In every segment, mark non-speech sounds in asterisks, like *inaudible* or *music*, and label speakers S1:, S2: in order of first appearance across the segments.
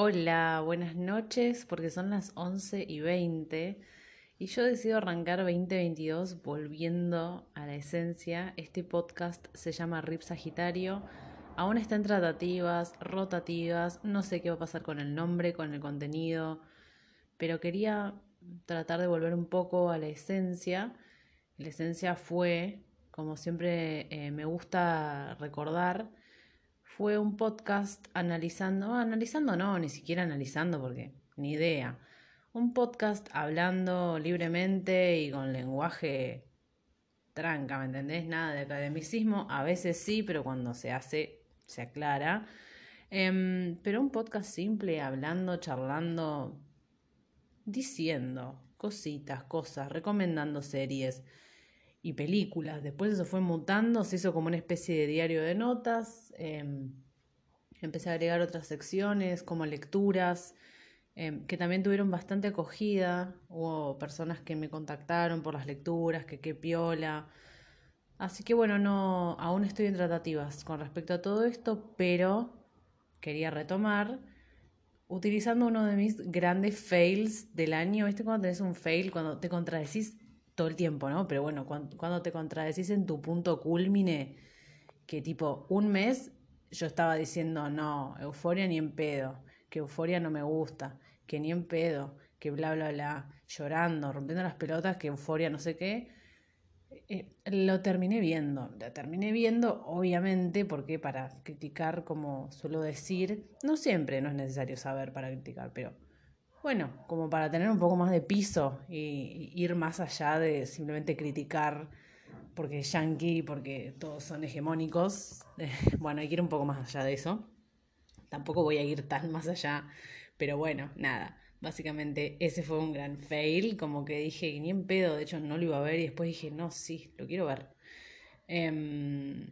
S1: Hola, buenas noches, porque son las 11 y 20 y yo decido arrancar 2022 volviendo a la esencia. Este podcast se llama RIP Sagitario, aún está en tratativas, rotativas, no sé qué va a pasar con el nombre, con el contenido, pero quería tratar de volver un poco a la esencia. La esencia fue, como siempre eh, me gusta recordar, fue un podcast analizando, analizando no, ni siquiera analizando porque ni idea. Un podcast hablando libremente y con lenguaje tranca, ¿me entendés? Nada de academicismo, a veces sí, pero cuando se hace se aclara. Em, pero un podcast simple, hablando, charlando, diciendo cositas, cosas, recomendando series y películas. Después eso fue mutando, se hizo como una especie de diario de notas. Em, empecé a agregar otras secciones como lecturas, em, que también tuvieron bastante acogida. Hubo personas que me contactaron por las lecturas, que qué piola. Así que bueno, no, aún estoy en tratativas con respecto a todo esto, pero quería retomar utilizando uno de mis grandes fails del año. ¿Viste cuando tenés un fail? Cuando te contradecís todo el tiempo, ¿no? Pero bueno, cuando, te contradecís en tu punto culmine, que tipo un mes yo estaba diciendo, no, euforia ni en pedo, que euforia no me gusta, que ni en pedo, que bla, bla, bla, llorando, rompiendo las pelotas, que euforia no sé qué. Eh, lo terminé viendo, lo terminé viendo, obviamente, porque para criticar, como suelo decir, no siempre no es necesario saber para criticar, pero bueno, como para tener un poco más de piso y, ir más allá de simplemente criticar porque es yankee, porque todos son hegemónicos. *laughs* bueno, hay que ir un poco más allá de eso. Tampoco voy a ir tan más allá, pero bueno, nada. Básicamente ese fue un gran fail, como que dije, ni en pedo, de hecho no lo iba a ver y después dije, no, sí, lo quiero ver. Em,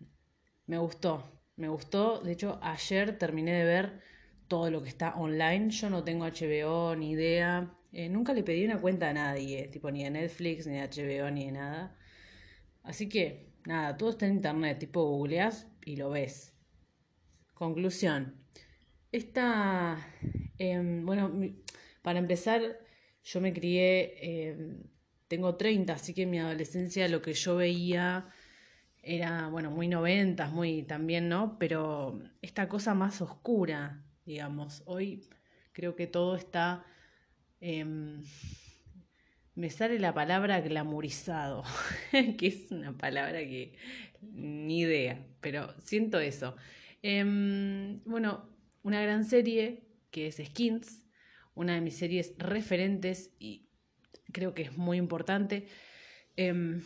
S1: me gustó, me gustó, de hecho ayer terminé de ver todo lo que está online. Yo no tengo HBO ni idea. Eh, nunca le pedí una cuenta a nadie, tipo ni a Netflix, ni a HBO, ni de nada. Así que, nada, todo está en internet, tipo googleas y lo ves. Conclusión. Esta, em, bueno, para empezar, yo me crié, em, tengo 30, así que en mi adolescencia lo que yo veía era, bueno, muy noventas, muy también, ¿no? Pero esta cosa más oscura, digamos. Hoy creo que todo está... Em, me sale la palabra glamorizado, *laughs* que es una palabra que ni idea, pero siento eso. Em, bueno, una gran serie que es Skins, una de mis series referentes y creo que es muy importante. Em,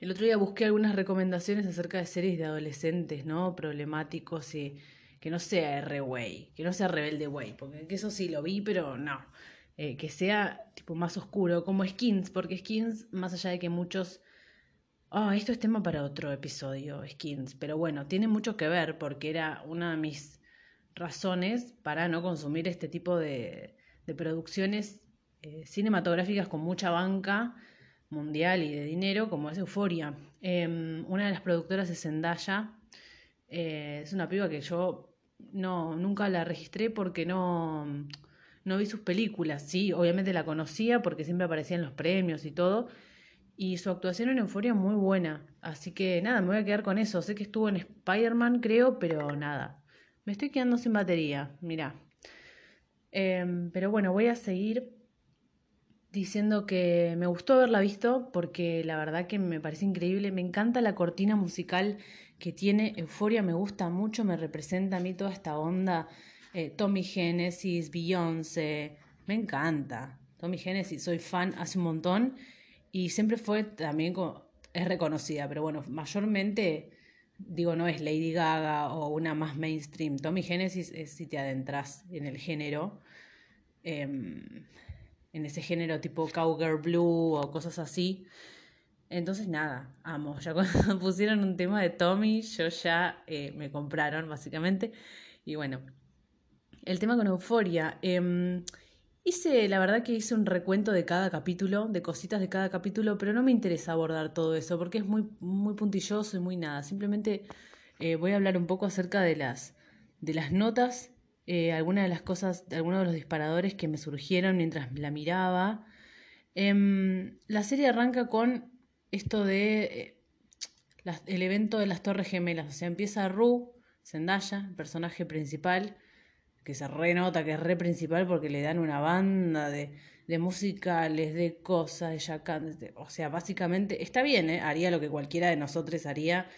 S1: el otro día busqué algunas recomendaciones acerca de series de adolescentes, ¿no? Problemáticos y que no sea R-Way, que no sea Rebelde Way, porque eso sí lo vi, pero no. Eh, que sea tipo más oscuro, como Skins, porque Skins, más allá de que muchos... Ah, esto es tema para otro episodio, Skins, pero bueno, tiene mucho que ver porque era una de mis razones para no consumir este tipo de, de producciones eh, cinematográficas con mucha banca mundial y de dinero, como es Euforia. Em, una de las productoras es Zendaya, eh, es una piba que yo no, nunca la registré porque no, no vi sus películas. Sí, obviamente la conocía porque siempre aparecía en los premios y todo. Y su actuación en Euforia muy buena. Así que nada, me voy a quedar con eso. Sé que estuvo en Spider-Man, creo, pero nada. Me estoy quedando sin batería, mira. Em, pero bueno, voy a seguir diciendo que me gustó haberla visto porque la verdad que me parece increíble. Me encanta la cortina musical que tiene Euforia, me gusta mucho, me representa a mí toda esta onda. Eh, Tommy Genesis, Beyoncé, me encanta. Tommy Genesis, soy fan hace un montón y siempre fue también, es reconocida, pero bueno, mayormente, digo, no es Lady Gaga o una más mainstream. Tommy Genesis es si te adentras en el género. Em, en ese género tipo Cowgirl Blue o cosas así. Entonces nada, amo. Ya *laughs* cuando pusieron un tema de Tommy, yo ya eh, me compraron básicamente. Y bueno, el tema con Euforia. Em, hice, la verdad que hice un recuento de cada capítulo, de cositas de cada capítulo, pero no me interesa abordar todo eso porque es muy, muy puntilloso y muy nada. Simplemente eh, voy a hablar un poco acerca de las, de las notas eh, algunas de las cosas, algunos de los disparadores que me surgieron mientras la miraba. Em, la serie arranca con esto de eh, el evento de las Torres Gemelas. O sea, empieza Rue, Zendaya, el personaje principal, que se renota que es re principal porque le dan una banda de, de musicales, de cosas, ella canta. O sea, básicamente está bien, ¿eh? haría lo que cualquiera de nosotros haría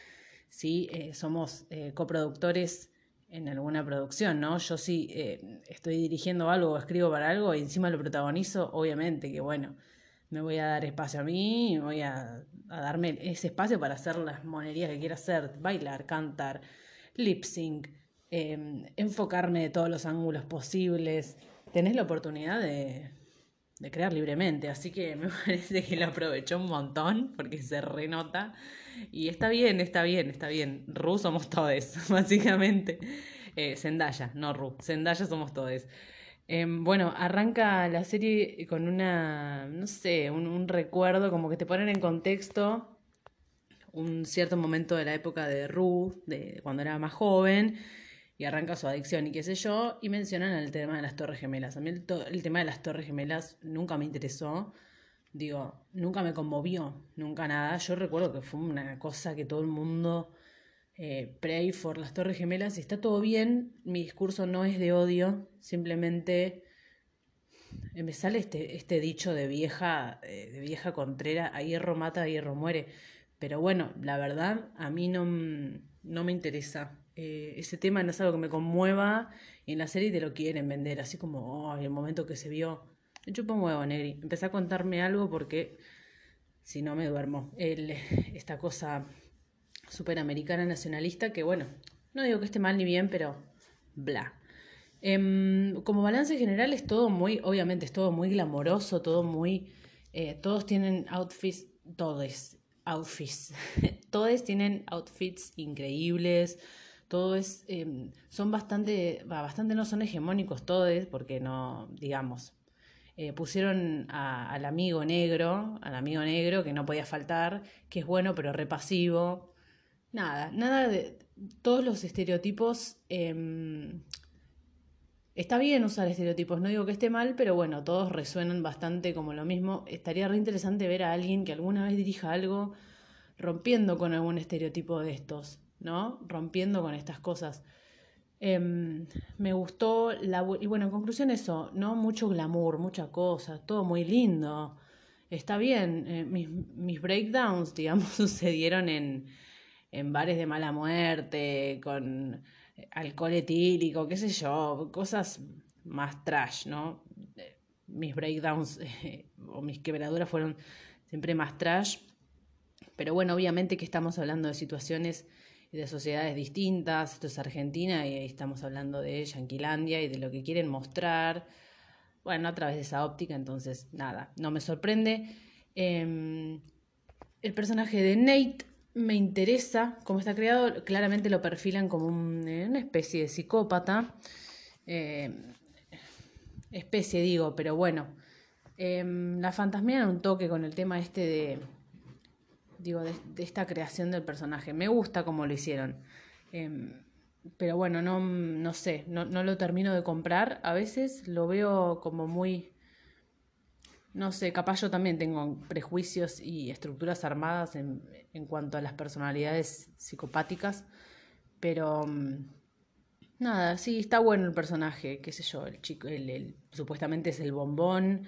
S1: si eh, somos eh, coproductores en alguna producción, ¿no? Yo sí estoy dirigiendo algo o escribo para algo y encima lo protagonizo, obviamente que bueno, me voy a dar espacio a mí, voy a, darme ese espacio para hacer las monerías que quiera hacer, bailar, cantar, lip sync, em, enfocarme de todos los ángulos posibles. Tenés la oportunidad de, crear libremente, así que me *laughs* parece que lo aprovechó un montón porque se renota. Y está bien, está bien, está bien. Ru somos todos, *laughs* básicamente. Eh, Zendaya, no Ru. Zendaya somos todos. Em, bueno, arranca la serie con una, no sé, un, un, recuerdo, como que te ponen en contexto un cierto momento de la época de Ruth, de cuando era más joven, y arranca su adicción y qué sé yo, y mencionan el tema de las Torres Gemelas. A mí el, el tema de las Torres Gemelas nunca me interesó, digo, nunca me conmovió, nunca nada. Yo recuerdo que fue una cosa que todo el mundo eh, pray for las Torres Gemelas está todo bien. Mi discurso no es de odio, simplemente me sale este, este dicho de vieja, eh, de vieja contrera, a hierro mata, a hierro muere. Pero bueno, la verdad, a mí no, no me interesa. Eh, ese tema no es algo que me conmueva y en la serie te lo quieren vender, así como, oh, el momento que se vio. Yo pongo huevo, Negri. Empecé a contarme algo porque si no me duermo. Esta cosa superamericana nacionalista que, bueno, no digo que esté mal ni bien, pero bla. Em, como balance general es todo muy, obviamente es todo muy glamoroso, todo muy, eh, todos tienen outfits, todos, outfits. *laughs* Todos tienen outfits increíbles. Todos em, son bastante, bastante no son hegemónicos todos, porque no, digamos, eh, pusieron al amigo negro, al amigo negro que no podía faltar, que es bueno pero repasivo. Nada, nada de todos los estereotipos. Em, está bien usar estereotipos, no digo que esté mal, pero bueno, todos resuenan bastante como lo mismo. Estaría re interesante ver a alguien que alguna vez dirija algo rompiendo con algún estereotipo de estos, ¿no? Rompiendo con estas cosas. Em, me gustó la... Y bueno, en conclusión eso, ¿no? Mucho glamour, mucha cosa, todo muy lindo. Está bien, eh, mis, mis, breakdowns, *laughs* digamos, sucedieron en, en bares de mala muerte, con alcohol etílico, qué sé yo, cosas más trash, ¿no? Mis breakdowns *laughs* o mis quebraduras fueron siempre más trash pero bueno, obviamente que estamos hablando de situaciones y de sociedades distintas. Esto es Argentina y estamos hablando de Yanquilandia y de lo que quieren mostrar. Bueno, a través de esa óptica, entonces nada, no me sorprende. Em, el personaje de Nate me interesa cómo está creado. Claramente lo perfilan como eh, una especie de psicópata. Em, especie digo, pero bueno. Em, la fantasmía un toque con el tema este de digo, de, esta creación del personaje. Me gusta cómo lo hicieron. Em, pero bueno, no, no sé, no, no, lo termino de comprar. A veces lo veo como muy... No sé, capaz yo también tengo prejuicios y estructuras armadas en, en cuanto a las personalidades psicopáticas. Pero... Mm, nada, sí, está bueno el personaje, qué sé yo, el chico, el, supuestamente es el bombón.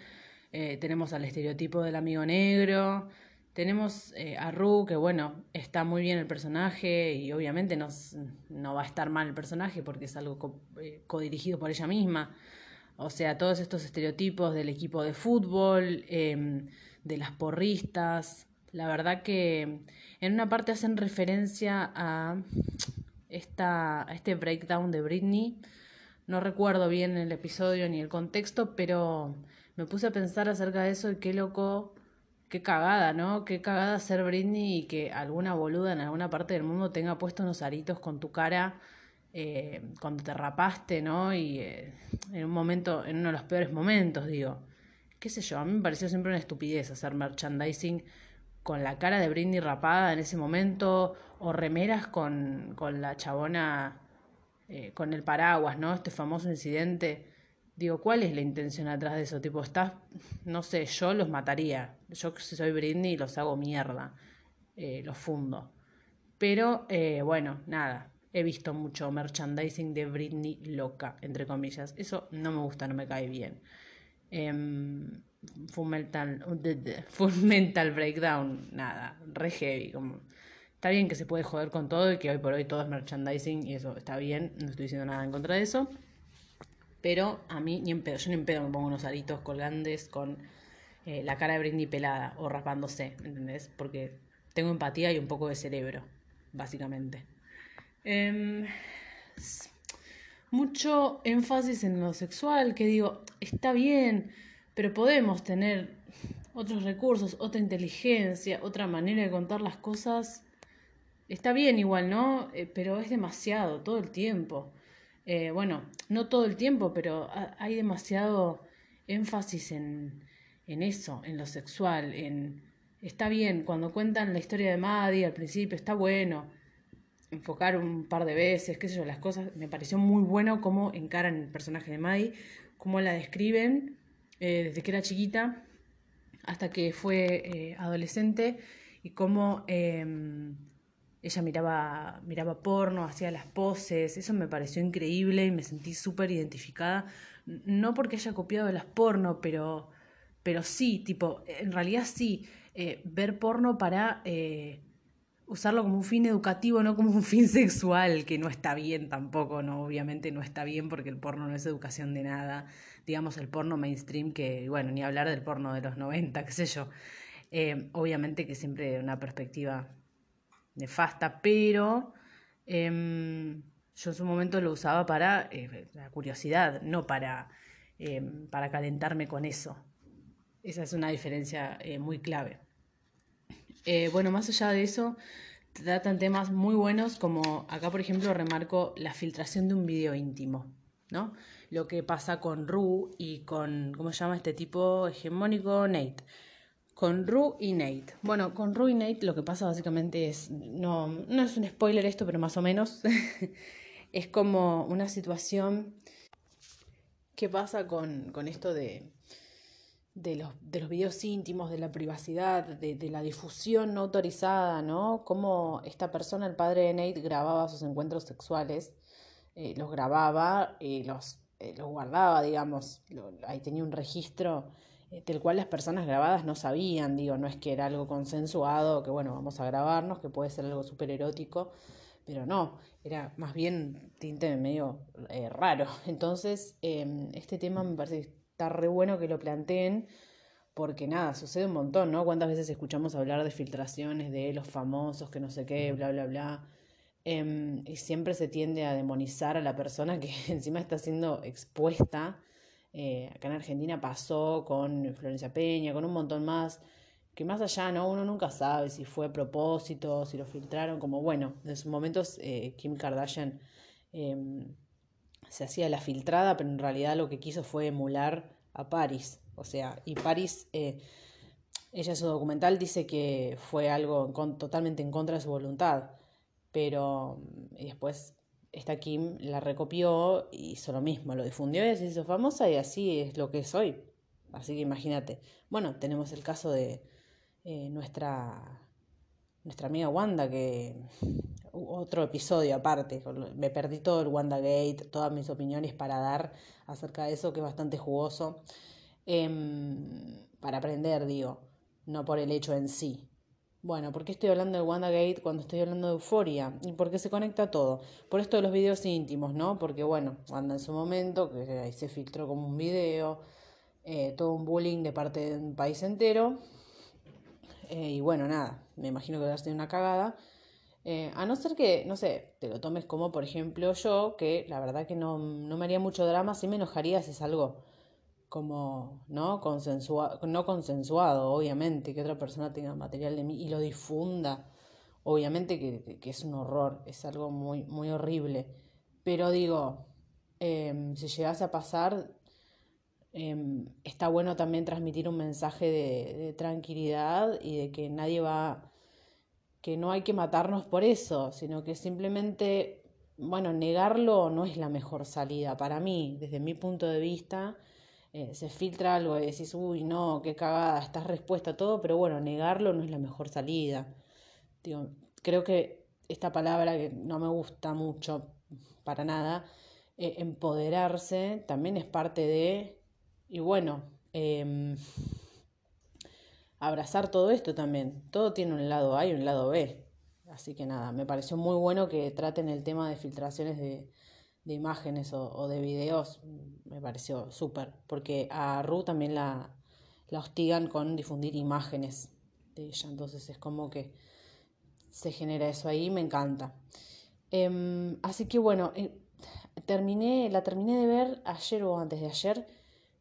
S1: Eh, tenemos al estereotipo del amigo negro. Tenemos eh, a Ru, que bueno, está muy bien el personaje y obviamente no, no va a estar mal el personaje porque es algo co eh, codirigido por ella misma. O sea, todos estos estereotipos del equipo de fútbol, em, de las porristas. La verdad que en una parte hacen referencia a, esta, a este breakdown de Britney. No recuerdo bien el episodio ni el contexto, pero me puse a pensar acerca de eso y qué loco Qué cagada, ¿no? Qué cagada ser Britney y que alguna boluda en alguna parte del mundo tenga puesto unos aritos con tu cara eh, cuando te rapaste, ¿no? Y eh, en un momento, en uno de los peores momentos, digo. Qué sé yo, a mí me pareció siempre una estupidez hacer merchandising con la cara de Britney rapada en ese momento o remeras con, con la chabona eh, con el paraguas, ¿no? Este famoso incidente. Digo, ¿cuál es la intención atrás de eso? Tipo, estás, no sé, yo los mataría. Yo si soy Britney los hago mierda. Los fundo. Pero, bueno, nada. He visto mucho merchandising de Britney loca, entre comillas. Eso no me gusta, no me cae bien. Eh, full, mental, Breakdown, nada, re heavy. Como, está bien que se puede joder con todo y que hoy por hoy todo es merchandising y eso está bien, no estoy diciendo nada en contra de eso. Pero a mí ni en pedo, yo ni en pedo me pongo unos aritos colgantes con eh, la cara de Britney pelada o rapándose, ¿entendés? Porque tengo empatía y un poco de cerebro, básicamente. Em, mucho énfasis en lo sexual, que digo, está bien, pero podemos tener otros recursos, otra inteligencia, otra manera de contar las cosas. Está bien igual, ¿no? Eh, pero es demasiado, todo el tiempo. Eh, bueno, no todo el tiempo, pero hay demasiado énfasis en, en eso, en lo sexual, en... Está bien, cuando cuentan la historia de Maddie al principio, está bueno enfocar un par de veces, qué sé yo, las cosas. Me pareció muy bueno cómo encaran el personaje de Maddie, cómo la describen eh, desde que era chiquita hasta que fue eh, adolescente y cómo em, ella miraba, miraba porno, hacía las poses, eso me pareció increíble y me sentí súper identificada, no porque haya copiado las porno, pero, pero sí, tipo, en realidad sí, eh, ver porno para usarlo como un fin educativo, no como un fin sexual, que no está bien tampoco, no, obviamente no está bien porque el porno no es educación de nada, digamos el porno mainstream, que bueno, ni hablar del porno de los 90, qué sé yo, eh, obviamente que siempre de una perspectiva nefasta, pero em, yo en su momento lo usaba para eh, la curiosidad, no para, em, para calentarme con eso. Esa es una diferencia eh, muy clave. Eh, bueno, más allá de eso, tratan temas muy buenos como acá, por ejemplo, remarco la filtración de un video íntimo, ¿no? Lo que pasa con Ru y con, ¿cómo se llama este tipo hegemónico? Nate con Ru y Nate. Bueno, con Ru y Nate lo que pasa básicamente es, no, no es un spoiler esto, pero más o menos, *laughs* es como una situación que pasa con, con esto de, de, los, de los videos íntimos, de la privacidad, de, de, la difusión no autorizada, ¿no? Cómo esta persona, el padre de Nate, grababa sus encuentros sexuales, eh, los grababa y los, eh, los guardaba, digamos, ahí tenía un registro eh, del cual las personas grabadas no sabían, digo, no es que era algo consensuado, que bueno, vamos a grabarnos, que puede ser algo súper erótico, pero no, era más bien tinte medio eh, raro. *laughs* Entonces, eh, este tema me parece está re bueno que lo planteen, porque nada, sucede un montón, ¿no? ¿Cuántas veces escuchamos hablar de filtraciones de los famosos, que no sé qué, bla, bla, bla? Em, y siempre se tiende a demonizar a la persona que *laughs* encima está siendo expuesta eh, acá en Argentina pasó con Florencia Peña, con un montón más, que más allá, ¿no? Uno nunca sabe si fue a propósito, si lo filtraron, como bueno, en sus momentos eh, Kim Kardashian em, se hacía la filtrada, pero en realidad lo que quiso fue emular a Paris, o sea, y Paris, eh, ella en su documental dice que fue algo totalmente en contra de su voluntad, pero y después esta Kim la recopió y hizo lo mismo, lo difundió y se hizo famosa y así es lo que es hoy. Así que imagínate. Bueno, tenemos el caso de eh, nuestra, nuestra amiga Wanda, que otro episodio aparte, me perdí todo el Wanda Gate, todas mis opiniones para dar acerca de eso, que es bastante jugoso, em, para aprender, digo, no por el hecho en sí. Bueno, ¿por qué estoy hablando de WandaGate cuando estoy hablando de Euforia? Y por qué se conecta todo. Por esto de los videos íntimos, ¿no? Porque, bueno, Wanda en su momento, que ahí se filtró como un video, eh, todo un bullying de parte de un país entero. Eh, y bueno, nada, me imagino que va a ser una cagada. Eh, a no ser que, no sé, te lo tomes como, por ejemplo, yo, que la verdad que no, no me haría mucho drama, sí me enojaría si es algo como no consensuado, no consensuado, obviamente, que otra persona tenga material de mí y lo difunda, obviamente que, que es un horror, es algo muy, muy horrible. Pero digo, eh, si llegase a pasar, eh, está bueno también transmitir un mensaje de tranquilidad y de que nadie va, que no hay que matarnos por eso, sino que simplemente bueno, negarlo no es la mejor salida. Para mí, desde mi punto de vista, eh, se filtra algo y decís, uy, no, qué cagada, estás respuesta a todo, pero bueno, negarlo no es la mejor salida. Creo que esta palabra que no me gusta mucho para nada, eh, empoderarse también es parte de, y bueno, em, abrazar todo esto también. Todo tiene un lado A y un lado B. Así que nada, me pareció muy bueno que traten el tema de filtraciones de, imágenes o, de videos. Me pareció súper, porque a Ru también la, la hostigan con difundir imágenes de ella. Entonces es como que se genera eso ahí, me encanta. Em, así que bueno, eh, terminé, la terminé de ver ayer o antes de ayer.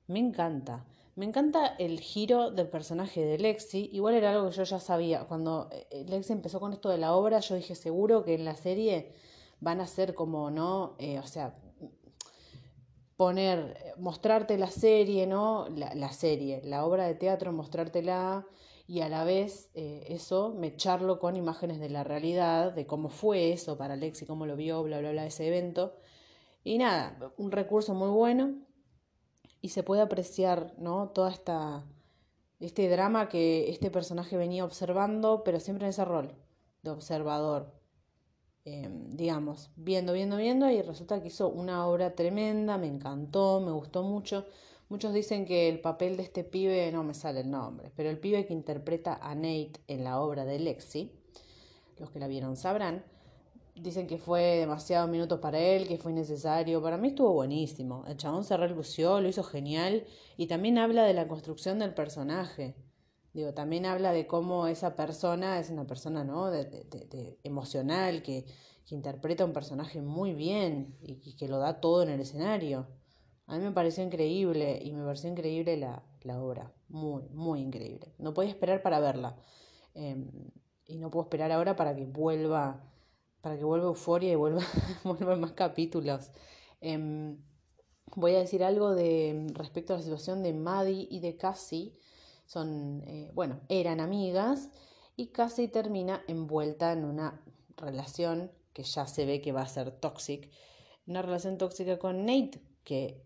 S1: Me encanta. Me encanta el giro del personaje de Lexi. Igual era algo que yo ya sabía. Cuando eh, Lexi empezó con esto de la obra, yo dije seguro que en la serie van a ser como, ¿no? Eh, o sea, poner, mostrarte la serie, ¿no? La, serie, la obra de teatro, mostrártela y a la vez eh, eso, mecharlo con imágenes de la realidad, de cómo fue eso para Lexi, cómo lo vio, bla, bla, bla, ese evento. Y nada, un recurso muy bueno y se puede apreciar, ¿no? Toda esta este drama que este personaje venía observando, pero siempre en ese rol de observador. Em, digamos, viendo, viendo, viendo, y resulta que hizo una obra tremenda, me encantó, me gustó mucho. Muchos dicen que el papel de este pibe, no me sale el nombre, pero el pibe que interpreta a Nate en la obra de Lexi, los que la vieron sabrán, Dicen que fue demasiados minutos para él, que fue innecesario. Para mí estuvo buenísimo. El chabón se relució, lo hizo genial. Y también habla de la construcción del personaje. Digo, también habla de cómo esa persona es una persona, ¿no? De, emocional, que, que, interpreta un personaje muy bien y, que lo da todo en el escenario. A mí me pareció increíble y me pareció increíble la, la obra. Muy, muy increíble. No podía esperar para verla. Em, y no puedo esperar ahora para que vuelva para que vuelva Euforia y vuelva, *laughs* vuelva más capítulos. Em, voy a decir algo de respecto a la situación de Maddie y de Cassie. Son, eh, bueno, eran amigas y Cassie termina envuelta en una relación que ya se ve que va a ser tóxica. Una relación tóxica con Nate, que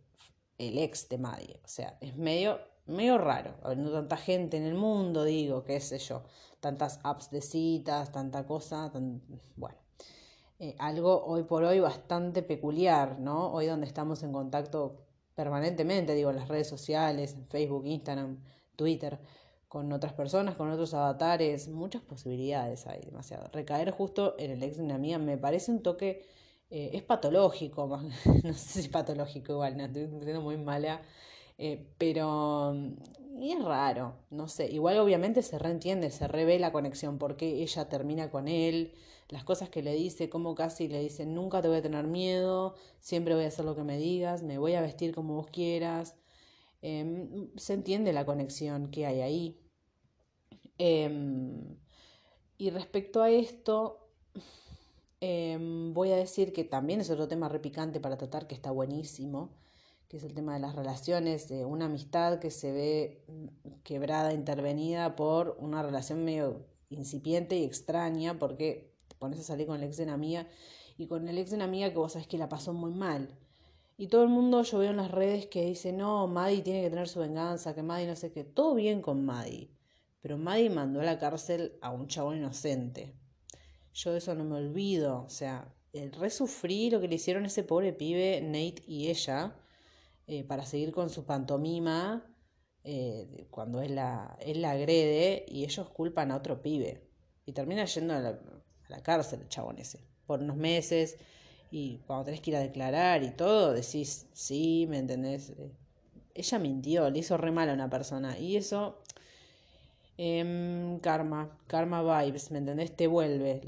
S1: el ex de Maddie. O sea, es medio, medio raro. Habiendo tanta gente en el mundo, digo, qué sé yo. Tantas apps de citas, tanta cosa. bueno. Eh, algo hoy por hoy bastante peculiar, ¿no? Hoy donde estamos en contacto permanentemente, digo, en las redes sociales, en Facebook, Instagram, Twitter, con otras personas, con otros avatares, muchas posibilidades hay, demasiado. Recaer justo en el ex de una mía me parece un toque, eh, es patológico, *laughs* no sé si es patológico igual, no, estoy siendo muy mala, eh, pero y es raro, no sé, igual obviamente se reentiende, se revé la conexión, porque ella termina con él, las cosas que le dice, como casi le dice, nunca te voy a tener miedo, siempre voy a hacer lo que me digas, me voy a vestir como vos quieras. Em, se entiende la conexión que hay ahí. Em, y respecto a esto, em, voy a decir que también es otro tema repicante para tratar, que está buenísimo, que es el tema de las relaciones, de una amistad que se ve mm, quebrada, intervenida por una relación medio incipiente y extraña, porque pones a salir con el ex de una amiga y con el ex de una amiga que vos sabés que la pasó muy mal. Y todo el mundo, yo veo en las redes que dice, no, Maddie tiene que tener su venganza, que Maddie no sé qué. Todo bien con Maddie. Pero Maddie mandó a la cárcel a un chabón inocente. Yo de eso no me olvido. O sea, el resufrí lo que le hicieron ese pobre pibe, Nate y ella, eh, para seguir con su pantomima eh, cuando él la, él la agrede y ellos culpan a otro pibe. Y termina yendo a la, a la cárcel el chabón ese, por unos meses, y cuando tenés que ir a declarar y todo, decís, sí, ¿me entendés? Eh, ella mintió, le hizo re mal a una persona, y eso, em, karma, karma vibes, ¿me entendés? Te vuelve,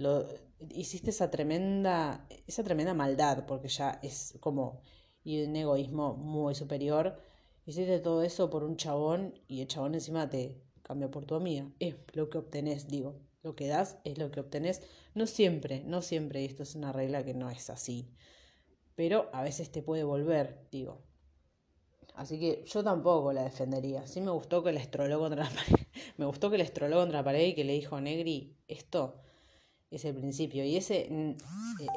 S1: hiciste esa tremenda, esa tremenda maldad, porque ya es como, y un egoísmo muy superior, hiciste todo eso por un chabón, y el chabón encima te cambia por tu amiga, es lo que obtenés, digo. Lo que das es lo que obtenés. No siempre, no siempre, esto es una regla que no es así. Pero a veces te puede volver, digo. Así que yo tampoco la defendería. Sí me gustó que la estroló contra la *laughs* pared. me gustó que la estroló contra la pared y que le dijo, Negri, esto es el principio. Y ese, mm,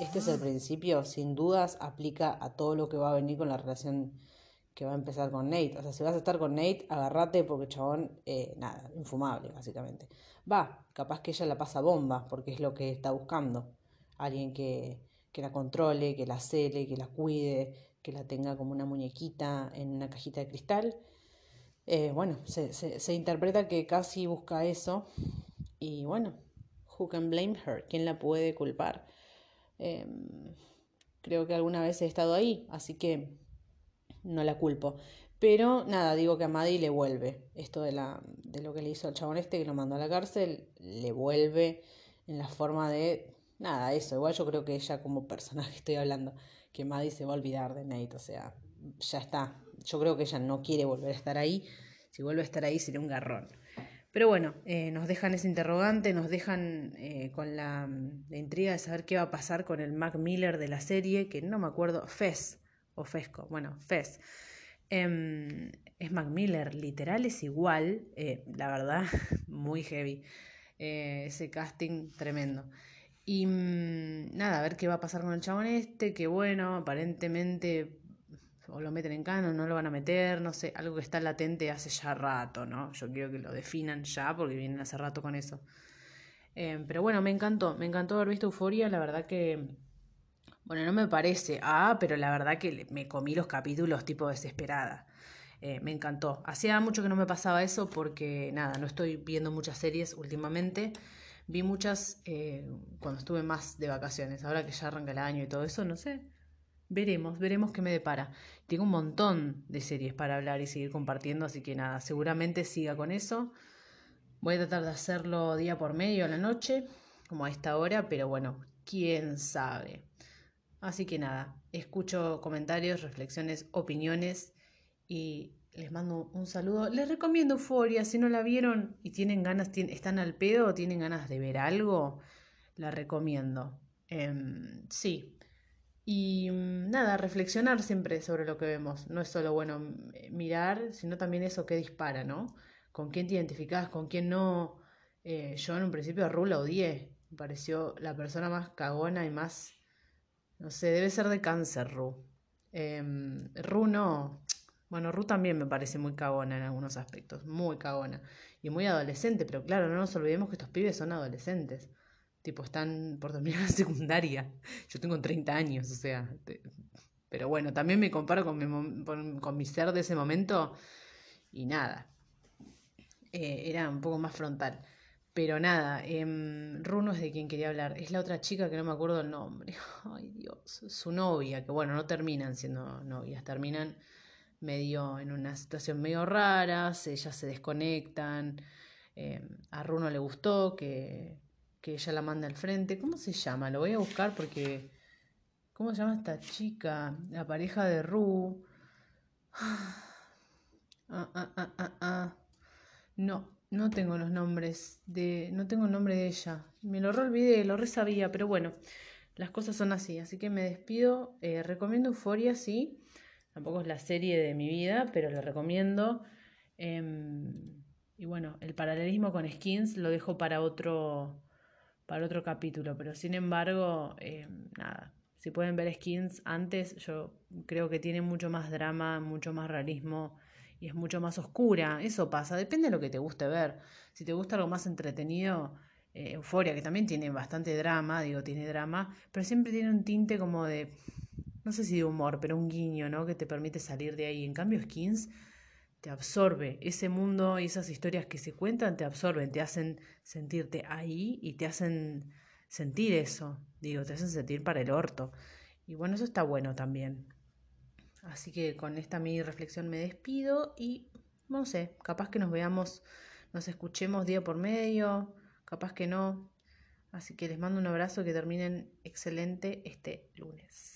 S1: este es el principio, sin dudas, aplica a todo lo que va a venir con la relación que va a empezar con Nate. O sea, si vas a estar con Nate, agárrate porque chabón, eh, nada, infumable, básicamente. Va, capaz que ella la pasa bomba, porque es lo que está buscando. Alguien que, que la controle, que la cele, que la cuide, que la tenga como una muñequita en una cajita de cristal. Eh, bueno, se, se, se interpreta que casi busca eso. Y bueno, who can blame her? ¿Quién la puede culpar? Em, creo que alguna vez he estado ahí, así que no la culpo. Pero nada, digo que a Maddie le vuelve. Esto de, la, de lo que le hizo al chabón este que lo mandó a la cárcel, le vuelve en la forma de. Nada, eso. Igual yo creo que ella, como personaje, *laughs* estoy hablando, que Maddie se va a olvidar de Nate. O sea, ya está. Yo creo que ella no quiere volver a estar ahí. Si vuelve a estar ahí sería un garrón. Pero bueno, eh, nos dejan ese interrogante, nos dejan eh, con la, la, intriga de saber qué va a pasar con el Mac Miller de la serie, que no me acuerdo, Fez, o Fesco, bueno, Fez. Eh, es Mac Miller, literal es igual, eh, la verdad, *laughs* muy heavy. Eh, ese casting tremendo. Y mmm, nada, a ver qué va a pasar con el chabón este, que bueno, aparentemente o lo meten en cano, no lo van a meter, no sé, algo que está latente hace ya rato, ¿no? Yo quiero que lo definan ya porque vienen hace rato con eso. Eh, pero bueno, me encantó, me encantó haber visto Euforia, la verdad que bueno, no me parece, ah, pero la verdad que me comí los capítulos tipo desesperada. Eh, me encantó. Hacía mucho que no me pasaba eso porque, nada, no estoy viendo muchas series últimamente. Vi muchas eh, cuando estuve más de vacaciones. Ahora que ya arranca el año y todo eso, no sé. Veremos, veremos qué me depara. Tengo un montón de series para hablar y seguir compartiendo, así que nada, seguramente siga con eso. Voy a tratar de hacerlo día por medio a la noche, como a esta hora, pero bueno, quién sabe. Así que nada, escucho comentarios, reflexiones, opiniones y les mando un saludo. Les recomiendo Euforia, si no la vieron y tienen ganas, están al pedo o tienen ganas de ver algo, la recomiendo. Eh, sí. Y mm, nada, reflexionar siempre sobre lo que vemos. No es solo bueno mirar, sino también eso que dispara, ¿no? Con quién te identificás, con quién no. Eh, yo en un principio a Ru odié. Me pareció la persona más cagona y más no sé, debe ser de cáncer, Ru. Eh, Ru no. Bueno, Ru también me parece muy cagona en algunos aspectos, muy cagona. Y muy adolescente, pero claro, no nos olvidemos que estos pibes son adolescentes. Tipo, están por terminar la secundaria. Yo tengo 30 años, o sea. Pero bueno, también me comparo con mi, con mi ser de ese momento y nada. Eh, era un poco más frontal. Pero nada, eh, Runo es de quien quería hablar. Es la otra chica que no me acuerdo el nombre. *laughs* Ay, Dios. Su novia, que bueno, no terminan siendo novias, terminan medio en una situación medio rara, ellas se desconectan. Eh, a Runo le gustó que, que ella la manda al frente. ¿Cómo se llama? Lo voy a buscar porque. ¿Cómo se llama esta chica? La pareja de Ru. *sighs* Ah, ah, ah, ah, ah. No, no tengo los nombres de. No tengo el nombre de ella. Me lo olvidé, lo resabía, pero bueno, las cosas son así. Así que me despido. Eh, recomiendo Euforia, sí. Tampoco es la serie de mi vida, pero la recomiendo. Eh, y bueno, el paralelismo con Skins lo dejo para otro, para otro capítulo. Pero sin embargo, eh, nada. Si pueden ver Skins antes, yo creo que tiene mucho más drama, mucho más realismo y es mucho más oscura. Eso pasa, depende de lo que te guste ver. Si te gusta algo más entretenido, eh, Euforia, que también tiene bastante drama, digo, tiene drama, pero siempre tiene un tinte como de, no sé si de humor, pero un guiño, ¿no? Que te permite salir de ahí. En cambio, Skins te absorbe. Ese mundo y esas historias que se cuentan te absorben, te hacen sentirte ahí y te hacen sentir eso. Digo, te hacen sentir para el orto. Y bueno, eso está bueno también. Así que con esta mi reflexión me despido y no sé, capaz que nos veamos, nos escuchemos día por medio, capaz que no. Así que les mando un abrazo, que terminen excelente este lunes.